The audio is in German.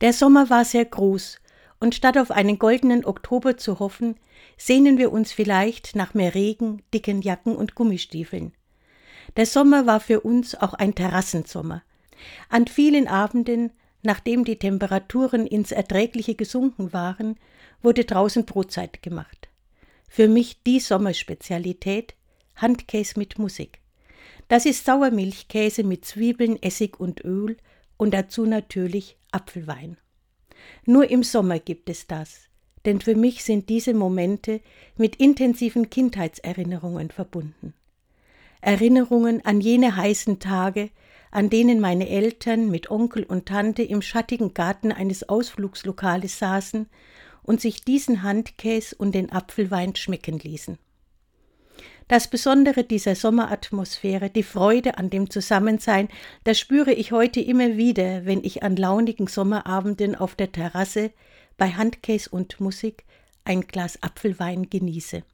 Der Sommer war sehr groß, und statt auf einen goldenen Oktober zu hoffen, sehnen wir uns vielleicht nach mehr Regen, dicken Jacken und Gummistiefeln. Der Sommer war für uns auch ein Terrassensommer. An vielen Abenden, nachdem die Temperaturen ins Erträgliche gesunken waren, wurde draußen Brotzeit gemacht. Für mich die Sommerspezialität Handkäse mit Musik. Das ist Sauermilchkäse mit Zwiebeln, Essig und Öl und dazu natürlich Apfelwein. Nur im Sommer gibt es das, denn für mich sind diese Momente mit intensiven Kindheitserinnerungen verbunden. Erinnerungen an jene heißen Tage, an denen meine Eltern mit Onkel und Tante im schattigen Garten eines Ausflugslokales saßen und sich diesen Handkäse und den Apfelwein schmecken ließen. Das Besondere dieser Sommeratmosphäre, die Freude an dem Zusammensein, das spüre ich heute immer wieder, wenn ich an launigen Sommerabenden auf der Terrasse bei Handkäse und Musik ein Glas Apfelwein genieße.